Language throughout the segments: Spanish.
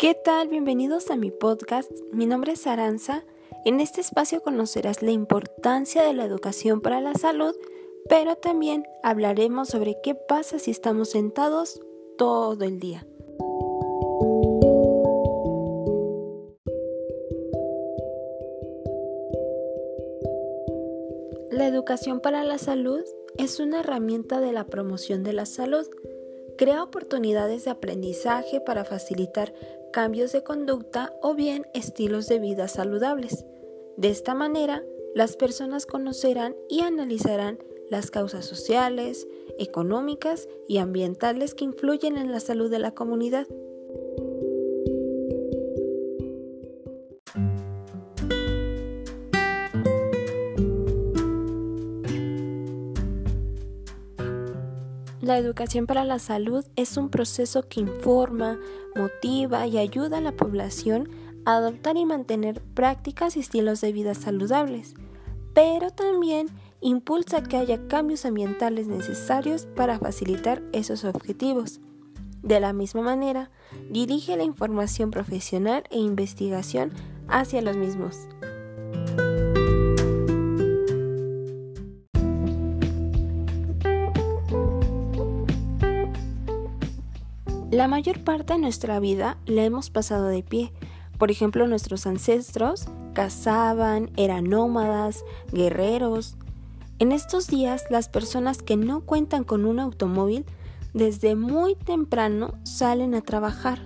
¿Qué tal? Bienvenidos a mi podcast. Mi nombre es Aranza. En este espacio conocerás la importancia de la educación para la salud, pero también hablaremos sobre qué pasa si estamos sentados todo el día. La educación para la salud es una herramienta de la promoción de la salud. Crea oportunidades de aprendizaje para facilitar cambios de conducta o bien estilos de vida saludables. De esta manera, las personas conocerán y analizarán las causas sociales, económicas y ambientales que influyen en la salud de la comunidad. La educación para la salud es un proceso que informa, motiva y ayuda a la población a adoptar y mantener prácticas y estilos de vida saludables, pero también impulsa que haya cambios ambientales necesarios para facilitar esos objetivos. De la misma manera, dirige la información profesional e investigación hacia los mismos. La mayor parte de nuestra vida la hemos pasado de pie. Por ejemplo, nuestros ancestros cazaban, eran nómadas, guerreros. En estos días, las personas que no cuentan con un automóvil desde muy temprano salen a trabajar.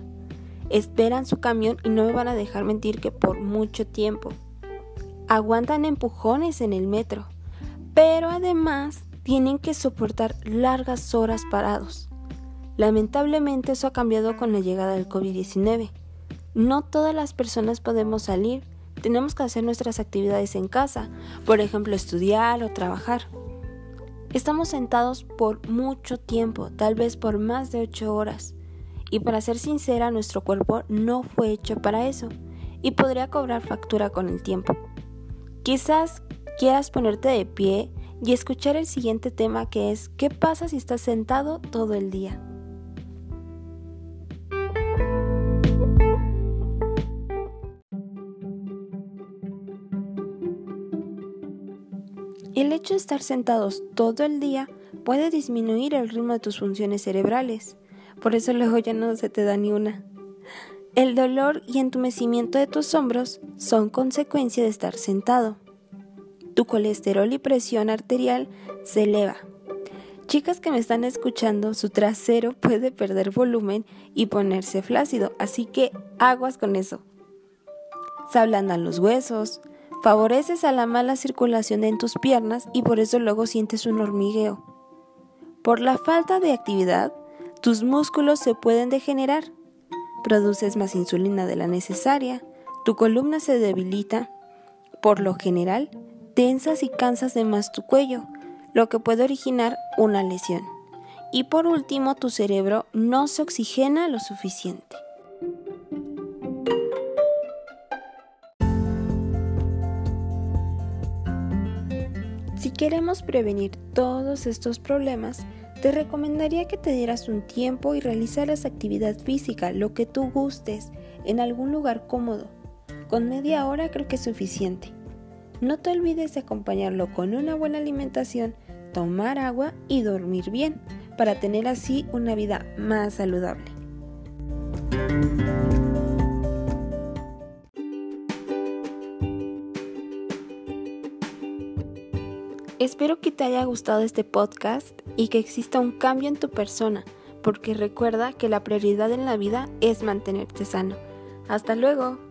Esperan su camión y no me van a dejar mentir que por mucho tiempo. Aguantan empujones en el metro, pero además tienen que soportar largas horas parados. Lamentablemente eso ha cambiado con la llegada del COVID-19. No todas las personas podemos salir, tenemos que hacer nuestras actividades en casa, por ejemplo estudiar o trabajar. Estamos sentados por mucho tiempo, tal vez por más de 8 horas. Y para ser sincera, nuestro cuerpo no fue hecho para eso y podría cobrar factura con el tiempo. Quizás quieras ponerte de pie y escuchar el siguiente tema que es ¿qué pasa si estás sentado todo el día? El hecho de estar sentados todo el día puede disminuir el ritmo de tus funciones cerebrales, por eso luego ya no se te da ni una. El dolor y entumecimiento de tus hombros son consecuencia de estar sentado. Tu colesterol y presión arterial se eleva. Chicas que me están escuchando, su trasero puede perder volumen y ponerse flácido, así que aguas con eso. Se ablandan los huesos, Favoreces a la mala circulación en tus piernas y por eso luego sientes un hormigueo. Por la falta de actividad, tus músculos se pueden degenerar. Produces más insulina de la necesaria, tu columna se debilita. Por lo general, tensas y cansas de más tu cuello, lo que puede originar una lesión. Y por último, tu cerebro no se oxigena lo suficiente. Queremos prevenir todos estos problemas, te recomendaría que te dieras un tiempo y realizaras actividad física, lo que tú gustes, en algún lugar cómodo. Con media hora creo que es suficiente. No te olvides de acompañarlo con una buena alimentación, tomar agua y dormir bien, para tener así una vida más saludable. Espero que te haya gustado este podcast y que exista un cambio en tu persona, porque recuerda que la prioridad en la vida es mantenerte sano. Hasta luego.